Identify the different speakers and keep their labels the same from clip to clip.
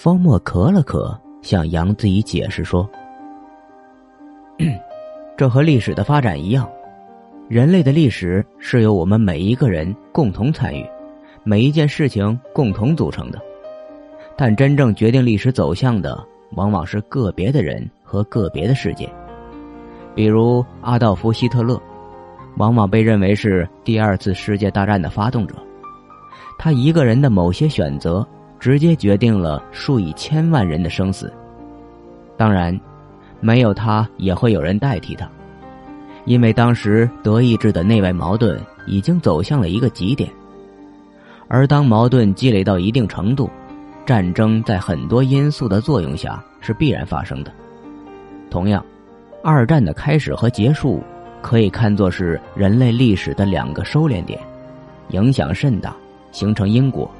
Speaker 1: 方墨咳了咳，向杨子怡解释说：“ 这和历史的发展一样，人类的历史是由我们每一个人共同参与，每一件事情共同组成的。但真正决定历史走向的，往往是个别的人和个别的事件。比如阿道夫·希特勒，往往被认为是第二次世界大战的发动者，他一个人的某些选择。”直接决定了数以千万人的生死。当然，没有他也会有人代替他，因为当时德意志的内外矛盾已经走向了一个极点。而当矛盾积累到一定程度，战争在很多因素的作用下是必然发生的。同样，二战的开始和结束可以看作是人类历史的两个收敛点，影响甚大，形成因果。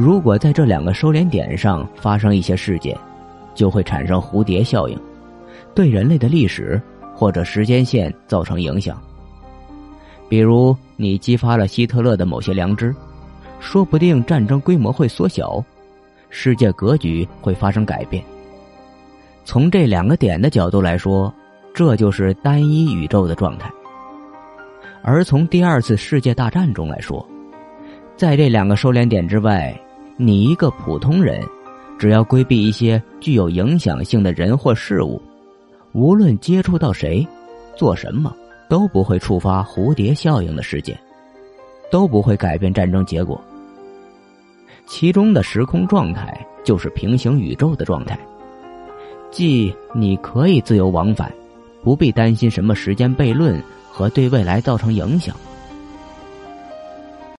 Speaker 1: 如果在这两个收敛点上发生一些事件，就会产生蝴蝶效应，对人类的历史或者时间线造成影响。比如，你激发了希特勒的某些良知，说不定战争规模会缩小，世界格局会发生改变。从这两个点的角度来说，这就是单一宇宙的状态。而从第二次世界大战中来说，在这两个收敛点之外。你一个普通人，只要规避一些具有影响性的人或事物，无论接触到谁，做什么，都不会触发蝴蝶效应的事件，都不会改变战争结果。其中的时空状态就是平行宇宙的状态，即你可以自由往返，不必担心什么时间悖论和对未来造成影响。